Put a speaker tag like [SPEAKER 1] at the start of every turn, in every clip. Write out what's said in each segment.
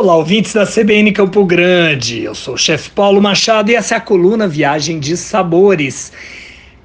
[SPEAKER 1] Olá, ouvintes da CBN Campo Grande. Eu sou o chefe Paulo Machado e essa é a coluna Viagem de Sabores.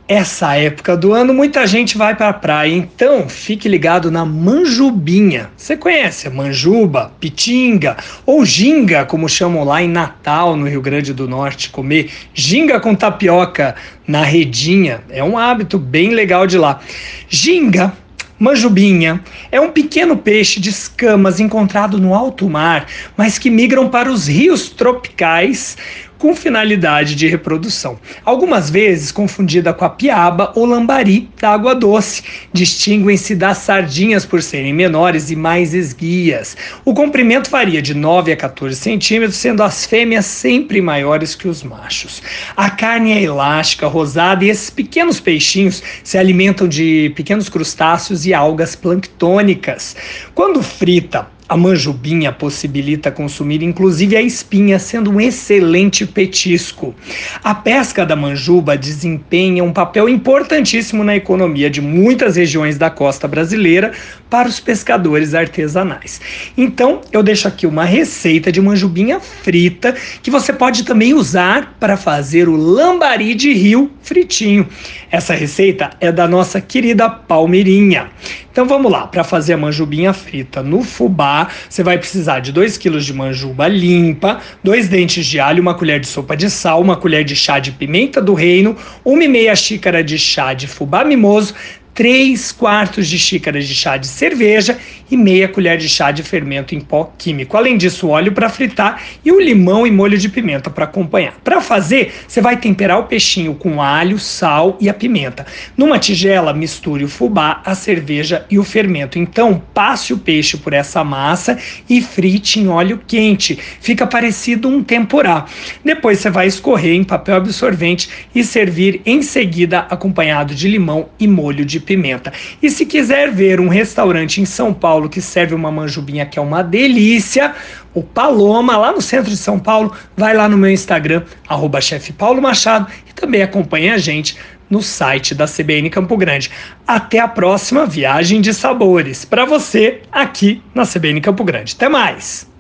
[SPEAKER 1] Essa época do ano muita gente vai para a praia, então fique ligado na manjubinha. Você conhece manjuba, pitinga ou ginga, como chamam lá em Natal, no Rio Grande do Norte, comer ginga com tapioca na redinha. É um hábito bem legal de lá. Ginga Manjubinha é um pequeno peixe de escamas encontrado no alto mar, mas que migram para os rios tropicais com finalidade de reprodução. Algumas vezes confundida com a piaba ou lambari da água doce. Distinguem-se das sardinhas por serem menores e mais esguias. O comprimento varia de 9 a 14 centímetros, sendo as fêmeas sempre maiores que os machos. A carne é elástica, rosada e esses pequenos peixinhos se alimentam de pequenos crustáceos e algas planctônicas. Quando frita, a manjubinha possibilita consumir inclusive a espinha, sendo um excelente petisco. A pesca da manjuba desempenha um papel importantíssimo na economia de muitas regiões da costa brasileira para os pescadores artesanais. Então, eu deixo aqui uma receita de manjubinha frita que você pode também usar para fazer o lambari de rio fritinho. Essa receita é da nossa querida Palmeirinha. Então vamos lá, para fazer a manjubinha frita no fubá, você vai precisar de 2 kg de manjuba limpa, dois dentes de alho, uma colher de sopa de sal, uma colher de chá de pimenta do reino, uma e meia xícara de chá de fubá mimoso, 3 quartos de xícara de chá de cerveja e meia colher de chá de fermento em pó químico. Além disso, óleo para fritar e o limão e molho de pimenta para acompanhar. Para fazer, você vai temperar o peixinho com alho, sal e a pimenta. Numa tigela, misture o fubá, a cerveja e o fermento. Então, passe o peixe por essa massa e frite em óleo quente. Fica parecido um temporá. Depois você vai escorrer em papel absorvente e servir em seguida acompanhado de limão e molho de pimenta. E se quiser ver um restaurante em São Paulo que serve uma manjubinha que é uma delícia, o Paloma, lá no centro de São Paulo, vai lá no meu Instagram, arroba Paulo Machado, e também acompanha a gente no site da CBN Campo Grande. Até a próxima viagem de sabores para você aqui na CBN Campo Grande. Até mais!